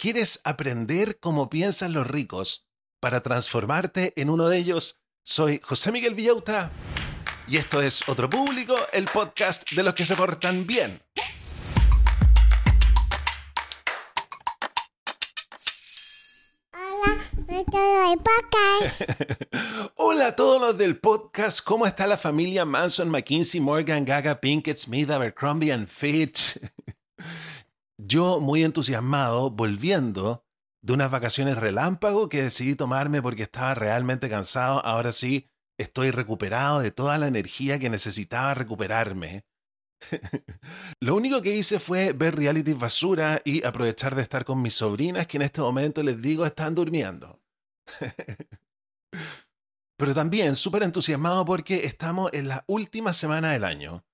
¿Quieres aprender cómo piensan los ricos para transformarte en uno de ellos? Soy José Miguel Villauta y esto es Otro Público, el podcast de los que se portan bien. Hola a todos los del podcast. ¿Cómo está la familia Manson, McKinsey, Morgan, Gaga, Pinkett, Smith, Abercrombie and Fitch? Yo muy entusiasmado, volviendo de unas vacaciones relámpago que decidí tomarme porque estaba realmente cansado. Ahora sí, estoy recuperado de toda la energía que necesitaba recuperarme. Lo único que hice fue ver reality basura y aprovechar de estar con mis sobrinas que en este momento les digo están durmiendo. Pero también súper entusiasmado porque estamos en la última semana del año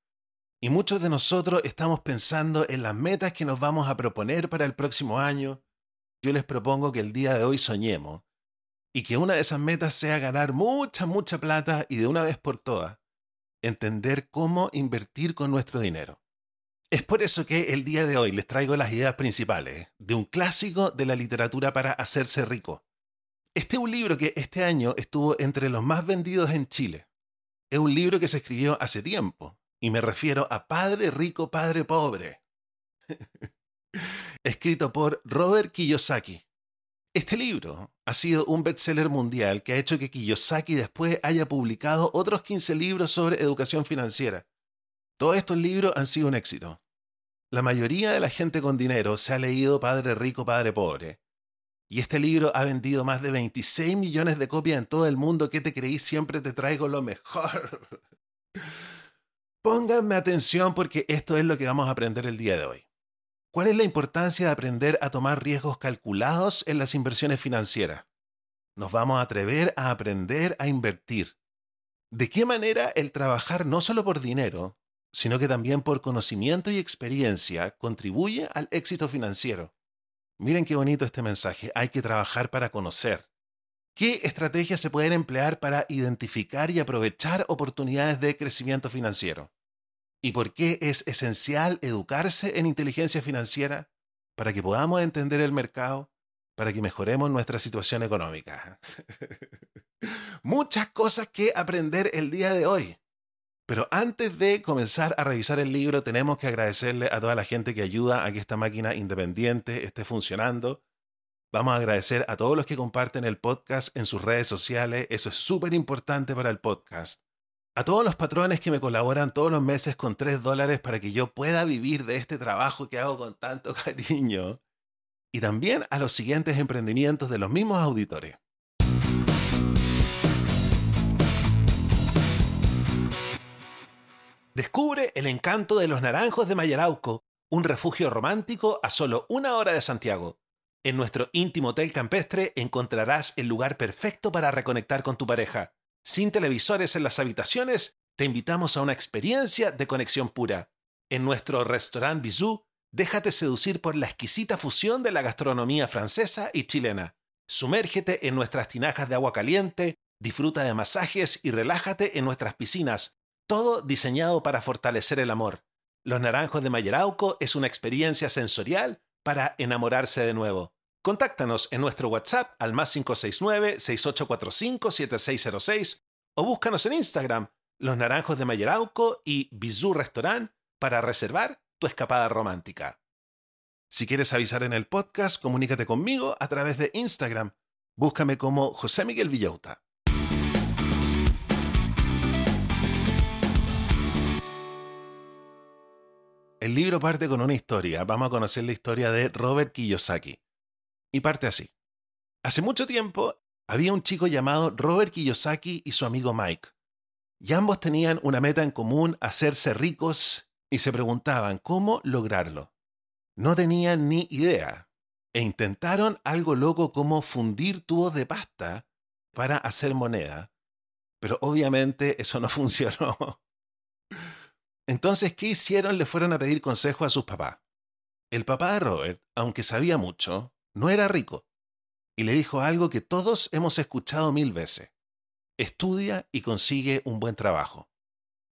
y muchos de nosotros estamos pensando en las metas que nos vamos a proponer para el próximo año. Yo les propongo que el día de hoy soñemos y que una de esas metas sea ganar mucha, mucha plata y de una vez por todas entender cómo invertir con nuestro dinero. Es por eso que el día de hoy les traigo las ideas principales de un clásico de la literatura para hacerse rico. Este es un libro que este año estuvo entre los más vendidos en Chile. Es un libro que se escribió hace tiempo, y me refiero a Padre Rico, Padre Pobre, escrito por Robert Kiyosaki. Este libro ha sido un bestseller mundial que ha hecho que Kiyosaki después haya publicado otros 15 libros sobre educación financiera. Todos estos libros han sido un éxito. La mayoría de la gente con dinero se ha leído Padre Rico, Padre Pobre. Y este libro ha vendido más de 26 millones de copias en todo el mundo. ¿Qué te creí? Siempre te traigo lo mejor. Pónganme atención porque esto es lo que vamos a aprender el día de hoy. ¿Cuál es la importancia de aprender a tomar riesgos calculados en las inversiones financieras? Nos vamos a atrever a aprender a invertir. ¿De qué manera el trabajar no solo por dinero, sino que también por conocimiento y experiencia contribuye al éxito financiero? Miren qué bonito este mensaje. Hay que trabajar para conocer. ¿Qué estrategias se pueden emplear para identificar y aprovechar oportunidades de crecimiento financiero? ¿Y por qué es esencial educarse en inteligencia financiera? Para que podamos entender el mercado, para que mejoremos nuestra situación económica. Muchas cosas que aprender el día de hoy. Pero antes de comenzar a revisar el libro, tenemos que agradecerle a toda la gente que ayuda a que esta máquina independiente esté funcionando. Vamos a agradecer a todos los que comparten el podcast en sus redes sociales. Eso es súper importante para el podcast a todos los patrones que me colaboran todos los meses con 3 dólares para que yo pueda vivir de este trabajo que hago con tanto cariño. Y también a los siguientes emprendimientos de los mismos auditores. Descubre el encanto de los naranjos de Mayarauco, un refugio romántico a solo una hora de Santiago. En nuestro íntimo hotel campestre encontrarás el lugar perfecto para reconectar con tu pareja sin televisores en las habitaciones, te invitamos a una experiencia de conexión pura. En nuestro restaurant Bisou, déjate seducir por la exquisita fusión de la gastronomía francesa y chilena. Sumérgete en nuestras tinajas de agua caliente, disfruta de masajes y relájate en nuestras piscinas, todo diseñado para fortalecer el amor. Los Naranjos de Mayerauco es una experiencia sensorial para enamorarse de nuevo. Contáctanos en nuestro WhatsApp al más 569-6845-7606 o búscanos en Instagram, Los Naranjos de Mayerauco y Bizú Restaurant para reservar tu escapada romántica. Si quieres avisar en el podcast, comunícate conmigo a través de Instagram. Búscame como José Miguel Villauta. El libro parte con una historia. Vamos a conocer la historia de Robert Kiyosaki y parte así. Hace mucho tiempo había un chico llamado Robert Kiyosaki y su amigo Mike. Y ambos tenían una meta en común, hacerse ricos, y se preguntaban cómo lograrlo. No tenían ni idea, e intentaron algo loco como fundir tubos de pasta para hacer moneda. Pero obviamente eso no funcionó. Entonces, ¿qué hicieron? Le fueron a pedir consejo a sus papás. El papá de Robert, aunque sabía mucho, no era rico. Y le dijo algo que todos hemos escuchado mil veces. Estudia y consigue un buen trabajo.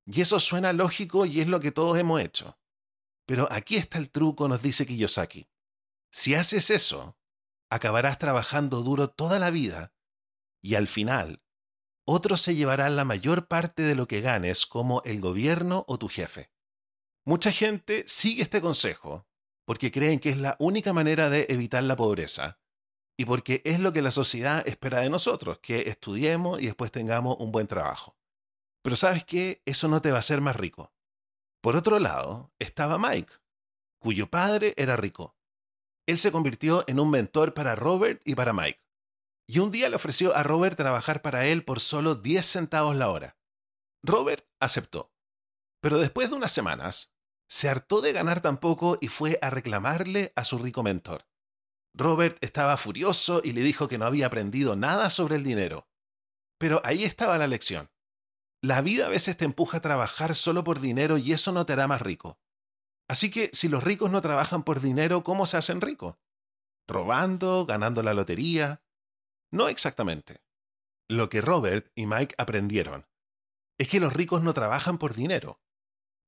Y eso suena lógico y es lo que todos hemos hecho. Pero aquí está el truco, nos dice Kiyosaki. Si haces eso, acabarás trabajando duro toda la vida y al final otros se llevarán la mayor parte de lo que ganes como el gobierno o tu jefe. Mucha gente sigue este consejo porque creen que es la única manera de evitar la pobreza y porque es lo que la sociedad espera de nosotros, que estudiemos y después tengamos un buen trabajo. Pero sabes qué, eso no te va a hacer más rico. Por otro lado, estaba Mike, cuyo padre era rico. Él se convirtió en un mentor para Robert y para Mike. Y un día le ofreció a Robert trabajar para él por solo 10 centavos la hora. Robert aceptó. Pero después de unas semanas, se hartó de ganar tan poco y fue a reclamarle a su rico mentor. Robert estaba furioso y le dijo que no había aprendido nada sobre el dinero. Pero ahí estaba la lección. La vida a veces te empuja a trabajar solo por dinero y eso no te hará más rico. Así que si los ricos no trabajan por dinero, ¿cómo se hacen ricos? ¿Robando? ¿Ganando la lotería? No exactamente. Lo que Robert y Mike aprendieron es que los ricos no trabajan por dinero.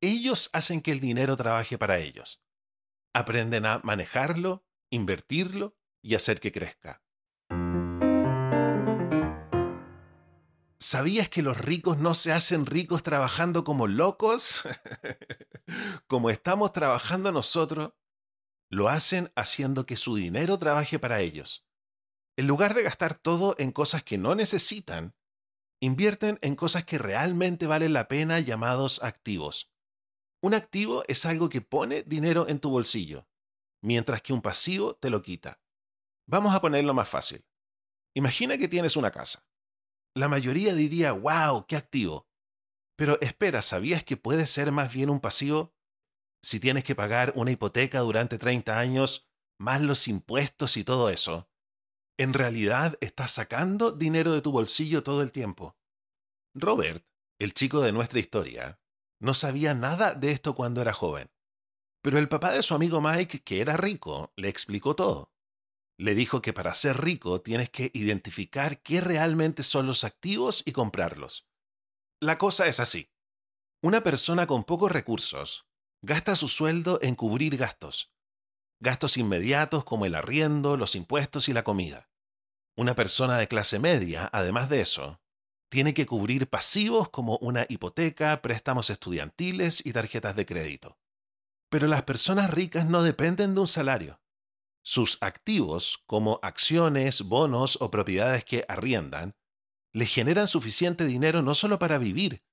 Ellos hacen que el dinero trabaje para ellos. Aprenden a manejarlo, invertirlo y hacer que crezca. ¿Sabías que los ricos no se hacen ricos trabajando como locos? como estamos trabajando nosotros, lo hacen haciendo que su dinero trabaje para ellos. En lugar de gastar todo en cosas que no necesitan, invierten en cosas que realmente valen la pena llamados activos. Un activo es algo que pone dinero en tu bolsillo, mientras que un pasivo te lo quita. Vamos a ponerlo más fácil. Imagina que tienes una casa. La mayoría diría, wow, qué activo. Pero espera, ¿sabías que puede ser más bien un pasivo? Si tienes que pagar una hipoteca durante 30 años, más los impuestos y todo eso, en realidad estás sacando dinero de tu bolsillo todo el tiempo. Robert, el chico de nuestra historia, no sabía nada de esto cuando era joven. Pero el papá de su amigo Mike, que era rico, le explicó todo. Le dijo que para ser rico tienes que identificar qué realmente son los activos y comprarlos. La cosa es así. Una persona con pocos recursos gasta su sueldo en cubrir gastos. Gastos inmediatos como el arriendo, los impuestos y la comida. Una persona de clase media, además de eso, tiene que cubrir pasivos como una hipoteca, préstamos estudiantiles y tarjetas de crédito. Pero las personas ricas no dependen de un salario. Sus activos, como acciones, bonos o propiedades que arriendan, le generan suficiente dinero no solo para vivir,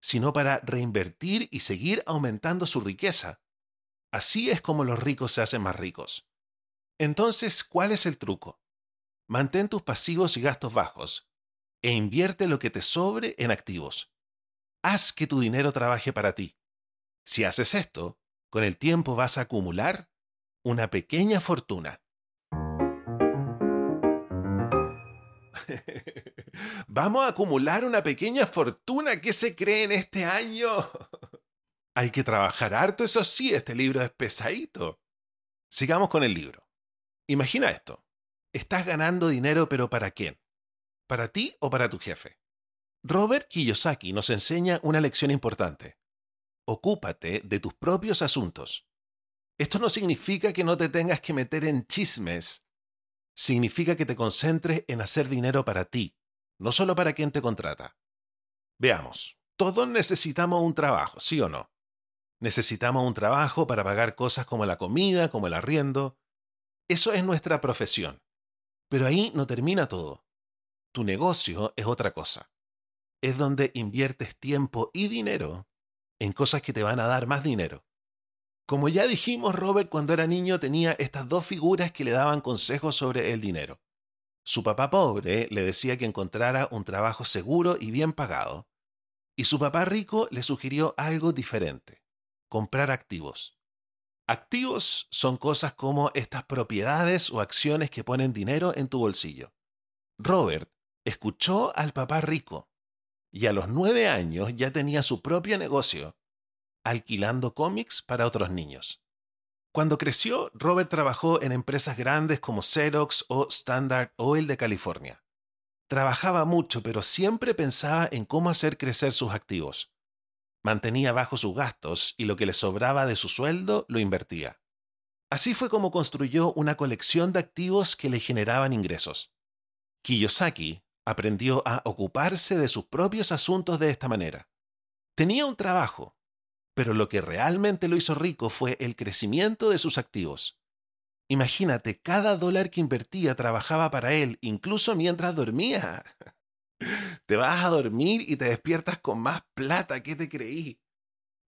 sino para reinvertir y seguir aumentando su riqueza. Así es como los ricos se hacen más ricos. Entonces, ¿cuál es el truco? Mantén tus pasivos y gastos bajos e invierte lo que te sobre en activos. Haz que tu dinero trabaje para ti. Si haces esto, con el tiempo vas a acumular una pequeña fortuna. Vamos a acumular una pequeña fortuna que se cree en este año. Hay que trabajar harto, eso sí, este libro es pesadito. Sigamos con el libro. Imagina esto. Estás ganando dinero, pero ¿para quién? ¿Para ti o para tu jefe? Robert Kiyosaki nos enseña una lección importante. Ocúpate de tus propios asuntos. Esto no significa que no te tengas que meter en chismes. Significa que te concentres en hacer dinero para ti, no solo para quien te contrata. Veamos, todos necesitamos un trabajo, ¿sí o no? Necesitamos un trabajo para pagar cosas como la comida, como el arriendo. Eso es nuestra profesión. Pero ahí no termina todo. Tu negocio es otra cosa. Es donde inviertes tiempo y dinero en cosas que te van a dar más dinero. Como ya dijimos, Robert cuando era niño tenía estas dos figuras que le daban consejos sobre el dinero. Su papá pobre le decía que encontrara un trabajo seguro y bien pagado, y su papá rico le sugirió algo diferente, comprar activos. Activos son cosas como estas propiedades o acciones que ponen dinero en tu bolsillo. Robert escuchó al papá rico y a los nueve años ya tenía su propio negocio, alquilando cómics para otros niños. Cuando creció, Robert trabajó en empresas grandes como Xerox o Standard Oil de California. Trabajaba mucho, pero siempre pensaba en cómo hacer crecer sus activos. Mantenía bajo sus gastos y lo que le sobraba de su sueldo lo invertía. Así fue como construyó una colección de activos que le generaban ingresos. Kiyosaki aprendió a ocuparse de sus propios asuntos de esta manera. Tenía un trabajo, pero lo que realmente lo hizo rico fue el crecimiento de sus activos. Imagínate, cada dólar que invertía trabajaba para él, incluso mientras dormía. Te vas a dormir y te despiertas con más plata, ¿qué te creí?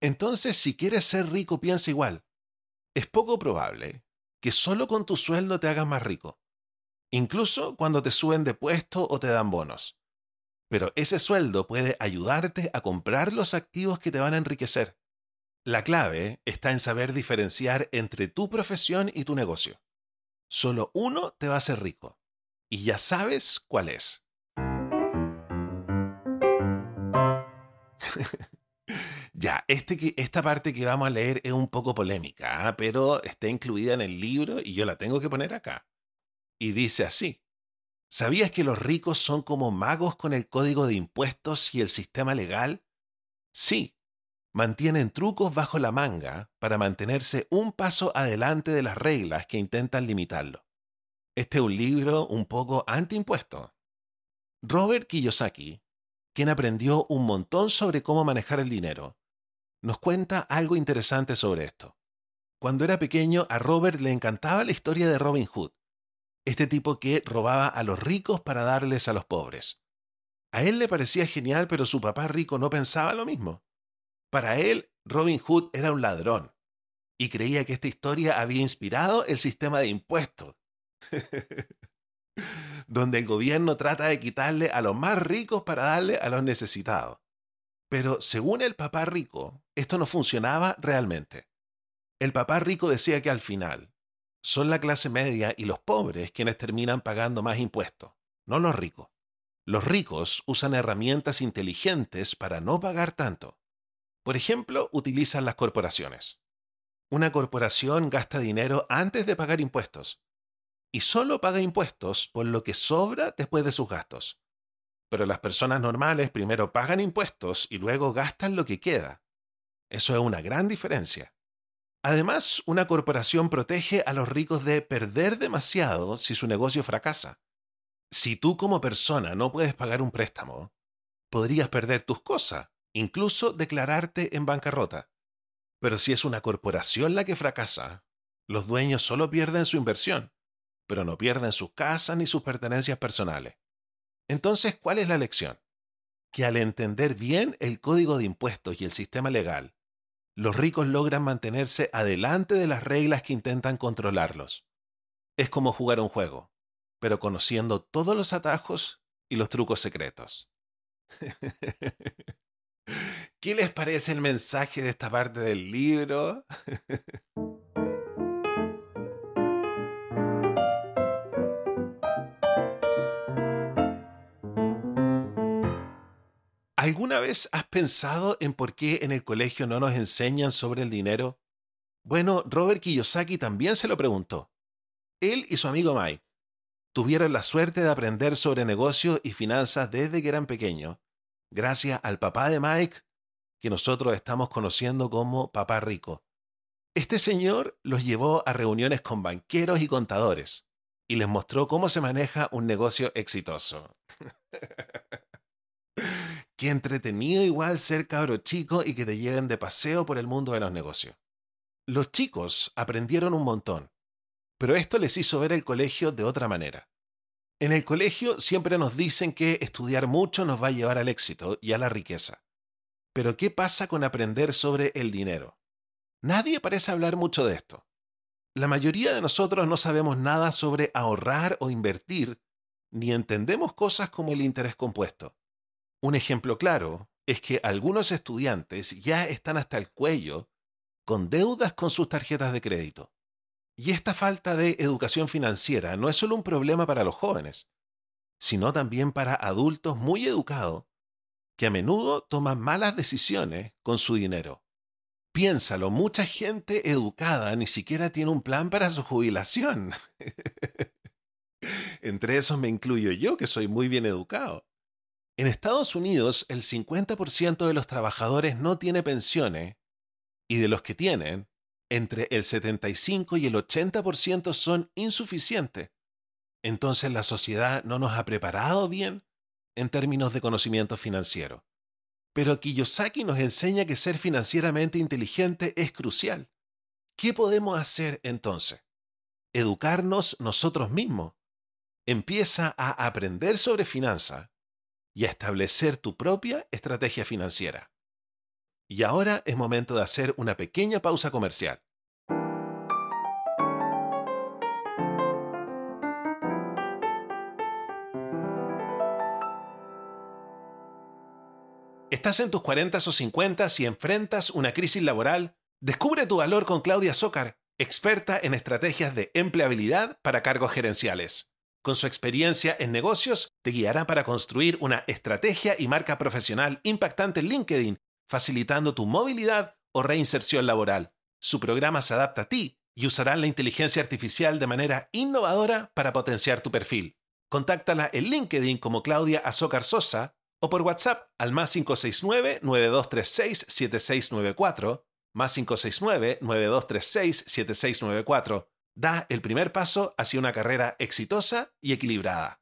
Entonces, si quieres ser rico, piensa igual. Es poco probable que solo con tu sueldo te hagas más rico, incluso cuando te suben de puesto o te dan bonos. Pero ese sueldo puede ayudarte a comprar los activos que te van a enriquecer. La clave está en saber diferenciar entre tu profesión y tu negocio. Solo uno te va a hacer rico. Y ya sabes cuál es. ya, este, esta parte que vamos a leer es un poco polémica, ¿ah? pero está incluida en el libro y yo la tengo que poner acá. Y dice así. ¿Sabías que los ricos son como magos con el código de impuestos y el sistema legal? Sí, mantienen trucos bajo la manga para mantenerse un paso adelante de las reglas que intentan limitarlo. Este es un libro un poco antiimpuesto. Robert Kiyosaki, quien aprendió un montón sobre cómo manejar el dinero, nos cuenta algo interesante sobre esto. Cuando era pequeño, a Robert le encantaba la historia de Robin Hood, este tipo que robaba a los ricos para darles a los pobres. A él le parecía genial, pero su papá rico no pensaba lo mismo. Para él, Robin Hood era un ladrón y creía que esta historia había inspirado el sistema de impuestos, donde el gobierno trata de quitarle a los más ricos para darle a los necesitados. Pero según el papá rico, esto no funcionaba realmente. El papá rico decía que al final son la clase media y los pobres quienes terminan pagando más impuestos, no los ricos. Los ricos usan herramientas inteligentes para no pagar tanto. Por ejemplo, utilizan las corporaciones. Una corporación gasta dinero antes de pagar impuestos y solo paga impuestos por lo que sobra después de sus gastos. Pero las personas normales primero pagan impuestos y luego gastan lo que queda. Eso es una gran diferencia. Además, una corporación protege a los ricos de perder demasiado si su negocio fracasa. Si tú como persona no puedes pagar un préstamo, podrías perder tus cosas incluso declararte en bancarrota. Pero si es una corporación la que fracasa, los dueños solo pierden su inversión, pero no pierden sus casas ni sus pertenencias personales. Entonces, ¿cuál es la lección? Que al entender bien el código de impuestos y el sistema legal, los ricos logran mantenerse adelante de las reglas que intentan controlarlos. Es como jugar un juego, pero conociendo todos los atajos y los trucos secretos. ¿Qué les parece el mensaje de esta parte del libro? ¿Alguna vez has pensado en por qué en el colegio no nos enseñan sobre el dinero? Bueno, Robert Kiyosaki también se lo preguntó. Él y su amigo Mike tuvieron la suerte de aprender sobre negocios y finanzas desde que eran pequeños gracias al papá de Mike, que nosotros estamos conociendo como papá rico. Este señor los llevó a reuniones con banqueros y contadores y les mostró cómo se maneja un negocio exitoso. Qué entretenido igual ser cabro chico y que te lleven de paseo por el mundo de los negocios. Los chicos aprendieron un montón, pero esto les hizo ver el colegio de otra manera. En el colegio siempre nos dicen que estudiar mucho nos va a llevar al éxito y a la riqueza. Pero ¿qué pasa con aprender sobre el dinero? Nadie parece hablar mucho de esto. La mayoría de nosotros no sabemos nada sobre ahorrar o invertir, ni entendemos cosas como el interés compuesto. Un ejemplo claro es que algunos estudiantes ya están hasta el cuello con deudas con sus tarjetas de crédito. Y esta falta de educación financiera no es solo un problema para los jóvenes, sino también para adultos muy educados que a menudo toman malas decisiones con su dinero. Piénsalo, mucha gente educada ni siquiera tiene un plan para su jubilación. Entre esos me incluyo yo, que soy muy bien educado. En Estados Unidos, el 50% de los trabajadores no tiene pensiones y de los que tienen, entre el 75 y el 80% son insuficientes. Entonces la sociedad no nos ha preparado bien en términos de conocimiento financiero. Pero Kiyosaki nos enseña que ser financieramente inteligente es crucial. ¿Qué podemos hacer entonces? Educarnos nosotros mismos. Empieza a aprender sobre finanzas y establecer tu propia estrategia financiera. Y ahora es momento de hacer una pequeña pausa comercial. ¿Estás en tus 40 o 50 y enfrentas una crisis laboral? Descubre tu valor con Claudia Zócar, experta en estrategias de empleabilidad para cargos gerenciales. Con su experiencia en negocios, te guiará para construir una estrategia y marca profesional impactante en LinkedIn, facilitando tu movilidad o reinserción laboral. Su programa se adapta a ti y usará la inteligencia artificial de manera innovadora para potenciar tu perfil. Contáctala en LinkedIn como Claudia Azócar Sosa o por WhatsApp al más 569-9236-7694, más 569-9236-7694. Da el primer paso hacia una carrera exitosa y equilibrada.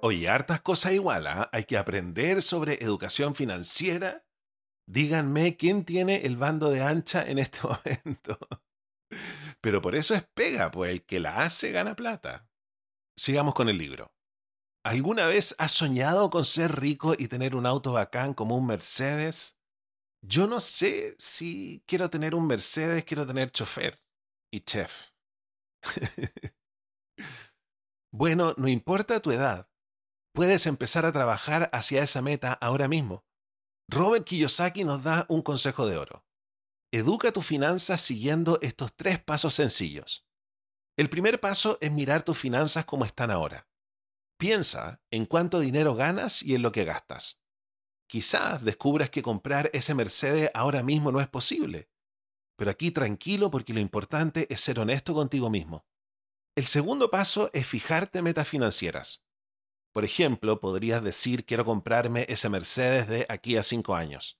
Oye, hartas cosas igual, ¿ah? Hay que aprender sobre educación financiera. Díganme quién tiene el bando de ancha en este momento. Pero por eso es pega, pues el que la hace gana plata. Sigamos con el libro. ¿Alguna vez has soñado con ser rico y tener un auto bacán como un Mercedes? Yo no sé si quiero tener un Mercedes, quiero tener chofer y chef. bueno, no importa tu edad, puedes empezar a trabajar hacia esa meta ahora mismo. Robert Kiyosaki nos da un consejo de oro. Educa tus finanzas siguiendo estos tres pasos sencillos. El primer paso es mirar tus finanzas como están ahora. Piensa en cuánto dinero ganas y en lo que gastas. Quizás descubras que comprar ese Mercedes ahora mismo no es posible. Pero aquí tranquilo porque lo importante es ser honesto contigo mismo. El segundo paso es fijarte metas financieras. Por ejemplo, podrías decir quiero comprarme ese Mercedes de aquí a cinco años.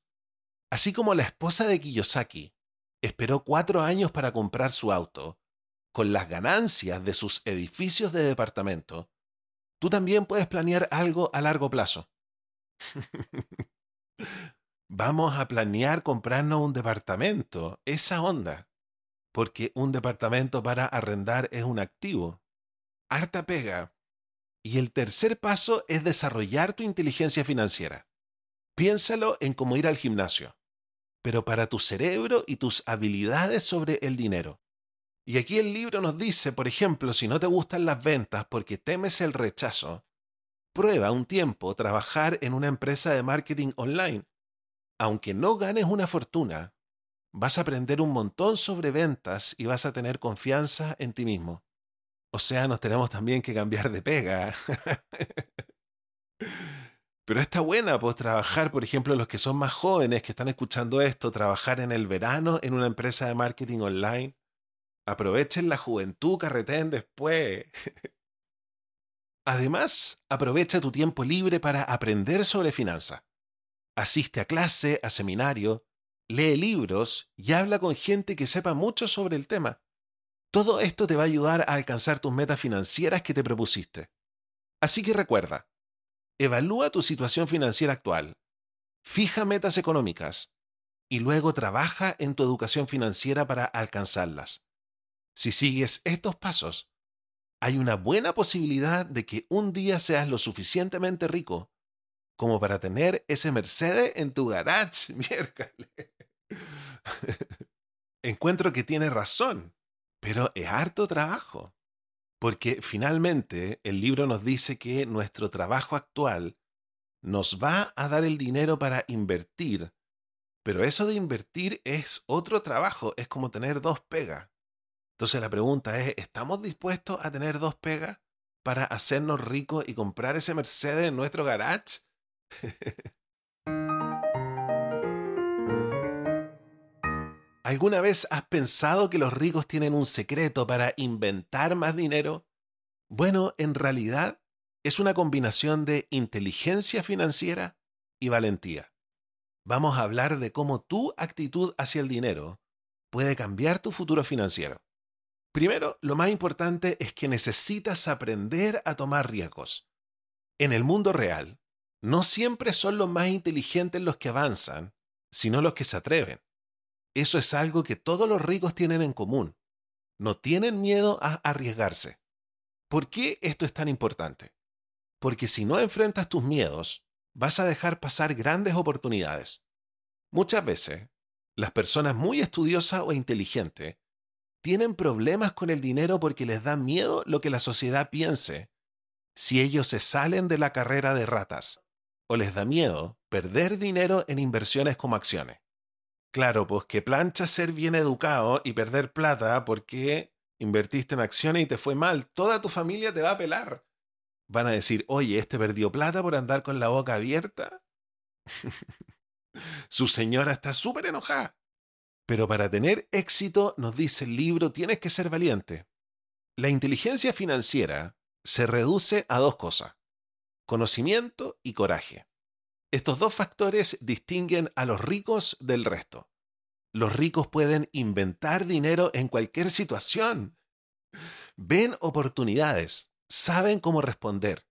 Así como la esposa de Kiyosaki esperó cuatro años para comprar su auto, con las ganancias de sus edificios de departamento, tú también puedes planear algo a largo plazo. Vamos a planear comprarnos un departamento, esa onda, porque un departamento para arrendar es un activo. Harta pega. Y el tercer paso es desarrollar tu inteligencia financiera. Piénsalo en cómo ir al gimnasio, pero para tu cerebro y tus habilidades sobre el dinero. Y aquí el libro nos dice, por ejemplo, si no te gustan las ventas porque temes el rechazo, prueba un tiempo trabajar en una empresa de marketing online. Aunque no ganes una fortuna, vas a aprender un montón sobre ventas y vas a tener confianza en ti mismo. O sea, nos tenemos también que cambiar de pega. Pero está buena, pues trabajar, por ejemplo, los que son más jóvenes que están escuchando esto, trabajar en el verano en una empresa de marketing online Aprovechen la juventud, carreten después. Además, aprovecha tu tiempo libre para aprender sobre finanzas. Asiste a clase, a seminario, lee libros y habla con gente que sepa mucho sobre el tema. Todo esto te va a ayudar a alcanzar tus metas financieras que te propusiste. Así que recuerda, evalúa tu situación financiera actual, fija metas económicas y luego trabaja en tu educación financiera para alcanzarlas. Si sigues estos pasos, hay una buena posibilidad de que un día seas lo suficientemente rico como para tener ese Mercedes en tu garage, miércoles. Encuentro que tiene razón, pero es harto trabajo. Porque finalmente el libro nos dice que nuestro trabajo actual nos va a dar el dinero para invertir, pero eso de invertir es otro trabajo, es como tener dos pegas. Entonces la pregunta es, ¿estamos dispuestos a tener dos pegas para hacernos ricos y comprar ese Mercedes en nuestro garage? ¿Alguna vez has pensado que los ricos tienen un secreto para inventar más dinero? Bueno, en realidad es una combinación de inteligencia financiera y valentía. vamos a hablar de cómo tu actitud hacia el dinero puede cambiar tu futuro financiero. Primero, lo más importante es que necesitas aprender a tomar riesgos. En el mundo real, no siempre son los más inteligentes los que avanzan, sino los que se atreven. Eso es algo que todos los ricos tienen en común. No tienen miedo a arriesgarse. ¿Por qué esto es tan importante? Porque si no enfrentas tus miedos, vas a dejar pasar grandes oportunidades. Muchas veces, las personas muy estudiosas o inteligentes tienen problemas con el dinero porque les da miedo lo que la sociedad piense si ellos se salen de la carrera de ratas, o les da miedo perder dinero en inversiones como acciones. Claro, pues que plancha ser bien educado y perder plata porque invertiste en acciones y te fue mal. Toda tu familia te va a pelar. Van a decir, oye, este perdió plata por andar con la boca abierta. Su señora está súper enojada. Pero para tener éxito, nos dice el libro, tienes que ser valiente. La inteligencia financiera se reduce a dos cosas, conocimiento y coraje. Estos dos factores distinguen a los ricos del resto. Los ricos pueden inventar dinero en cualquier situación. Ven oportunidades, saben cómo responder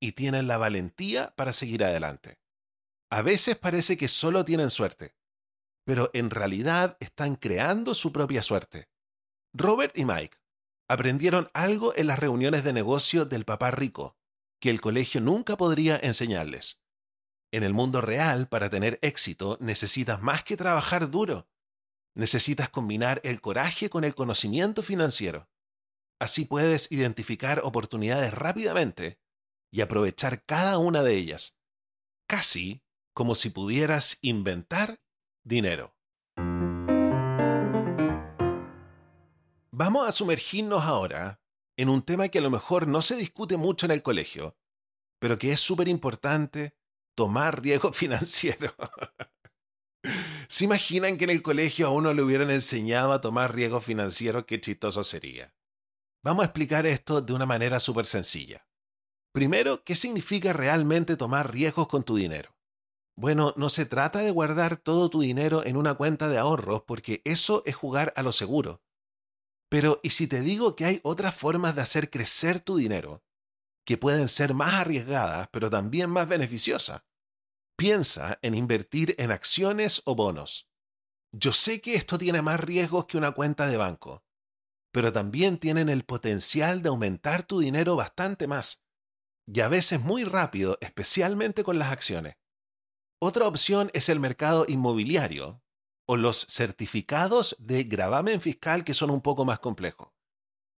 y tienen la valentía para seguir adelante. A veces parece que solo tienen suerte, pero en realidad están creando su propia suerte. Robert y Mike aprendieron algo en las reuniones de negocio del papá rico, que el colegio nunca podría enseñarles. En el mundo real, para tener éxito, necesitas más que trabajar duro. Necesitas combinar el coraje con el conocimiento financiero. Así puedes identificar oportunidades rápidamente y aprovechar cada una de ellas, casi como si pudieras inventar dinero. Vamos a sumergirnos ahora en un tema que a lo mejor no se discute mucho en el colegio, pero que es súper importante tomar riesgo financiero. ¿Se imaginan que en el colegio a uno le hubieran enseñado a tomar riesgo financiero? Qué chistoso sería. Vamos a explicar esto de una manera súper sencilla. Primero, ¿qué significa realmente tomar riesgos con tu dinero? Bueno, no se trata de guardar todo tu dinero en una cuenta de ahorros porque eso es jugar a lo seguro. Pero, ¿y si te digo que hay otras formas de hacer crecer tu dinero que pueden ser más arriesgadas pero también más beneficiosas? Piensa en invertir en acciones o bonos. Yo sé que esto tiene más riesgos que una cuenta de banco, pero también tienen el potencial de aumentar tu dinero bastante más, y a veces muy rápido, especialmente con las acciones. Otra opción es el mercado inmobiliario o los certificados de gravamen fiscal que son un poco más complejos.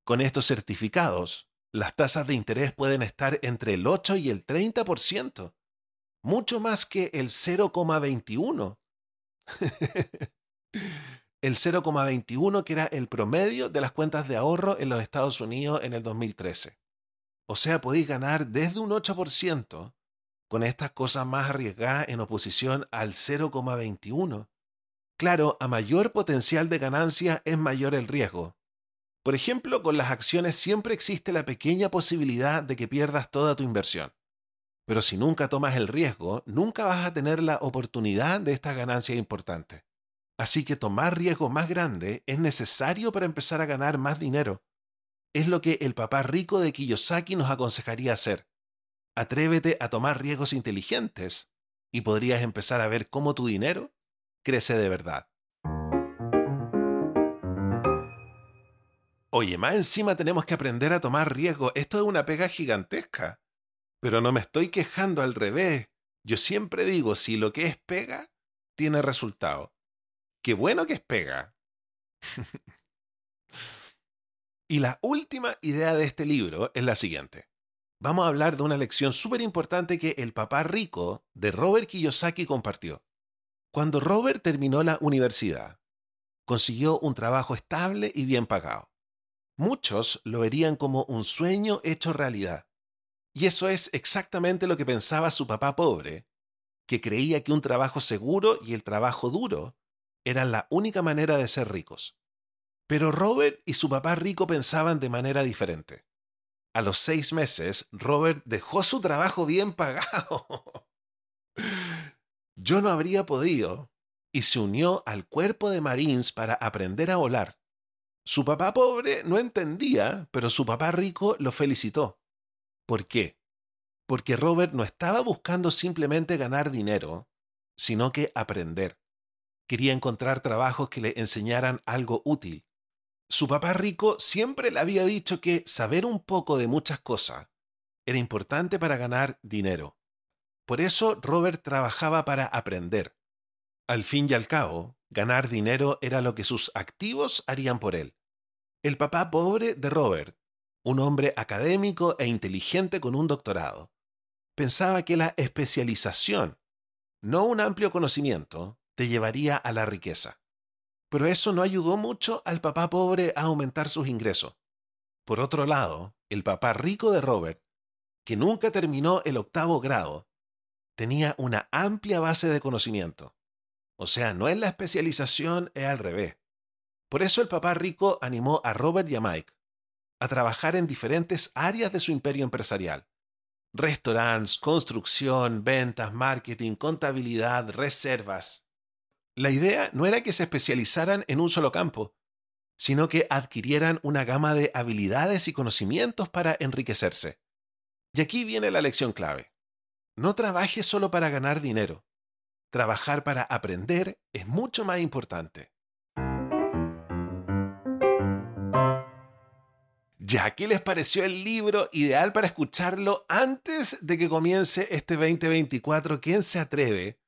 Con estos certificados, las tasas de interés pueden estar entre el 8 y el 30% mucho más que el 0,21. el 0,21 que era el promedio de las cuentas de ahorro en los Estados Unidos en el 2013. O sea, podéis ganar desde un 8% con estas cosas más arriesgadas en oposición al 0,21. Claro, a mayor potencial de ganancia es mayor el riesgo. Por ejemplo, con las acciones siempre existe la pequeña posibilidad de que pierdas toda tu inversión. Pero si nunca tomas el riesgo, nunca vas a tener la oportunidad de estas ganancias importantes. Así que tomar riesgo más grande es necesario para empezar a ganar más dinero. Es lo que el papá rico de Kiyosaki nos aconsejaría hacer. Atrévete a tomar riesgos inteligentes y podrías empezar a ver cómo tu dinero crece de verdad. Oye, más encima tenemos que aprender a tomar riesgo. Esto es una pega gigantesca. Pero no me estoy quejando al revés. Yo siempre digo, si lo que es pega, tiene resultado. Qué bueno que es pega. y la última idea de este libro es la siguiente. Vamos a hablar de una lección súper importante que el papá rico de Robert Kiyosaki compartió. Cuando Robert terminó la universidad, consiguió un trabajo estable y bien pagado. Muchos lo verían como un sueño hecho realidad. Y eso es exactamente lo que pensaba su papá pobre, que creía que un trabajo seguro y el trabajo duro eran la única manera de ser ricos. Pero Robert y su papá rico pensaban de manera diferente. A los seis meses, Robert dejó su trabajo bien pagado. Yo no habría podido, y se unió al cuerpo de Marines para aprender a volar. Su papá pobre no entendía, pero su papá rico lo felicitó. ¿Por qué? Porque Robert no estaba buscando simplemente ganar dinero, sino que aprender. Quería encontrar trabajos que le enseñaran algo útil. Su papá rico siempre le había dicho que saber un poco de muchas cosas era importante para ganar dinero. Por eso Robert trabajaba para aprender. Al fin y al cabo, ganar dinero era lo que sus activos harían por él. El papá pobre de Robert, un hombre académico e inteligente con un doctorado, pensaba que la especialización, no un amplio conocimiento, te llevaría a la riqueza. Pero eso no ayudó mucho al papá pobre a aumentar sus ingresos. Por otro lado, el papá rico de Robert, que nunca terminó el octavo grado, tenía una amplia base de conocimiento. O sea, no es la especialización, es al revés. Por eso el papá rico animó a Robert y a Mike a trabajar en diferentes áreas de su imperio empresarial. Restaurantes, construcción, ventas, marketing, contabilidad, reservas. La idea no era que se especializaran en un solo campo, sino que adquirieran una gama de habilidades y conocimientos para enriquecerse. Y aquí viene la lección clave. No trabajes solo para ganar dinero. Trabajar para aprender es mucho más importante. Ya, ¿qué les pareció el libro ideal para escucharlo antes de que comience este 2024? ¿Quién se atreve?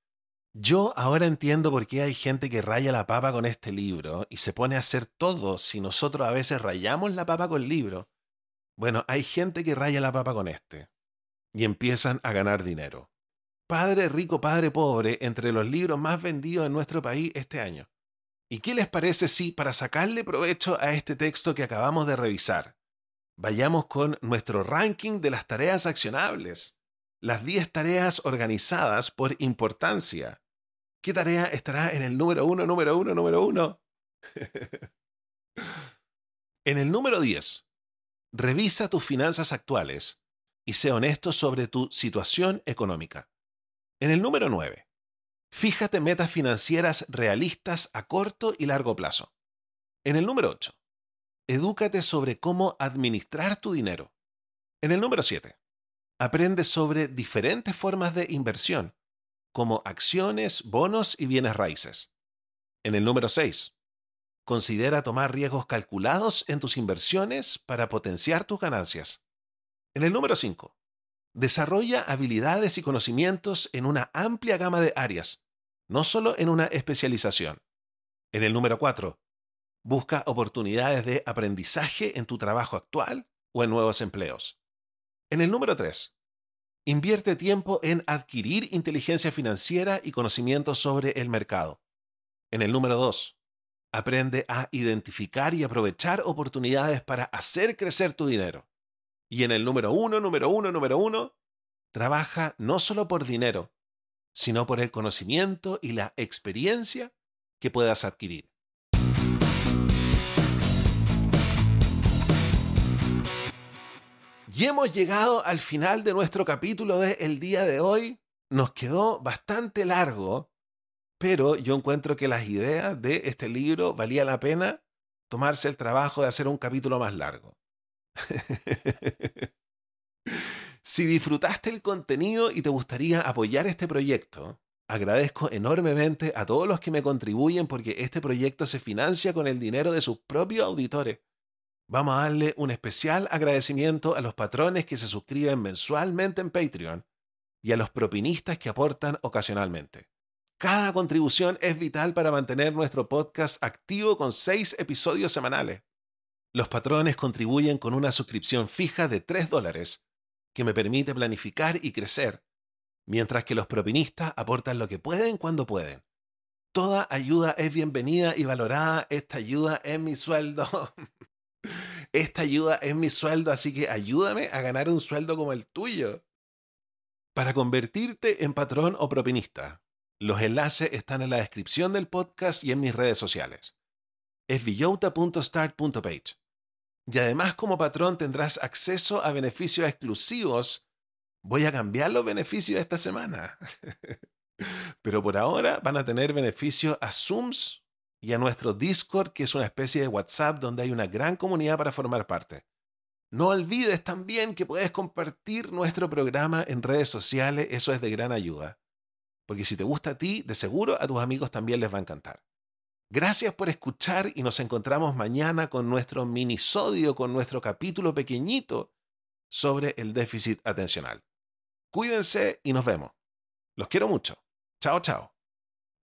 Yo ahora entiendo por qué hay gente que raya la papa con este libro y se pone a hacer todo si nosotros a veces rayamos la papa con el libro. Bueno, hay gente que raya la papa con este y empiezan a ganar dinero. Padre rico, padre pobre, entre los libros más vendidos en nuestro país este año. ¿Y qué les parece si, para sacarle provecho a este texto que acabamos de revisar, vayamos con nuestro ranking de las tareas accionables? Las 10 tareas organizadas por importancia. ¿Qué tarea estará en el número uno, número uno, número uno? en el número 10, revisa tus finanzas actuales y sé honesto sobre tu situación económica. En el número 9, fíjate metas financieras realistas a corto y largo plazo. En el número 8, edúcate sobre cómo administrar tu dinero. En el número 7, aprende sobre diferentes formas de inversión como acciones, bonos y bienes raíces. En el número 6, considera tomar riesgos calculados en tus inversiones para potenciar tus ganancias. En el número 5, desarrolla habilidades y conocimientos en una amplia gama de áreas, no solo en una especialización. En el número 4, busca oportunidades de aprendizaje en tu trabajo actual o en nuevos empleos. En el número 3, Invierte tiempo en adquirir inteligencia financiera y conocimientos sobre el mercado. En el número 2, aprende a identificar y aprovechar oportunidades para hacer crecer tu dinero. Y en el número 1, número 1, número 1, trabaja no solo por dinero, sino por el conocimiento y la experiencia que puedas adquirir. Y hemos llegado al final de nuestro capítulo de el día de hoy. Nos quedó bastante largo, pero yo encuentro que las ideas de este libro valía la pena tomarse el trabajo de hacer un capítulo más largo. si disfrutaste el contenido y te gustaría apoyar este proyecto, agradezco enormemente a todos los que me contribuyen porque este proyecto se financia con el dinero de sus propios auditores. Vamos a darle un especial agradecimiento a los patrones que se suscriben mensualmente en Patreon y a los propinistas que aportan ocasionalmente. Cada contribución es vital para mantener nuestro podcast activo con seis episodios semanales. Los patrones contribuyen con una suscripción fija de 3 dólares, que me permite planificar y crecer, mientras que los propinistas aportan lo que pueden cuando pueden. Toda ayuda es bienvenida y valorada. Esta ayuda es mi sueldo. Esta ayuda es mi sueldo, así que ayúdame a ganar un sueldo como el tuyo. Para convertirte en patrón o propinista, los enlaces están en la descripción del podcast y en mis redes sociales. Es villota.start.page. Y además como patrón tendrás acceso a beneficios exclusivos. Voy a cambiar los beneficios esta semana. Pero por ahora van a tener beneficio a Zooms y a nuestro Discord, que es una especie de WhatsApp donde hay una gran comunidad para formar parte. No olvides también que puedes compartir nuestro programa en redes sociales, eso es de gran ayuda. Porque si te gusta a ti, de seguro a tus amigos también les va a encantar. Gracias por escuchar y nos encontramos mañana con nuestro minisodio, con nuestro capítulo pequeñito sobre el déficit atencional. Cuídense y nos vemos. Los quiero mucho. Chao, chao.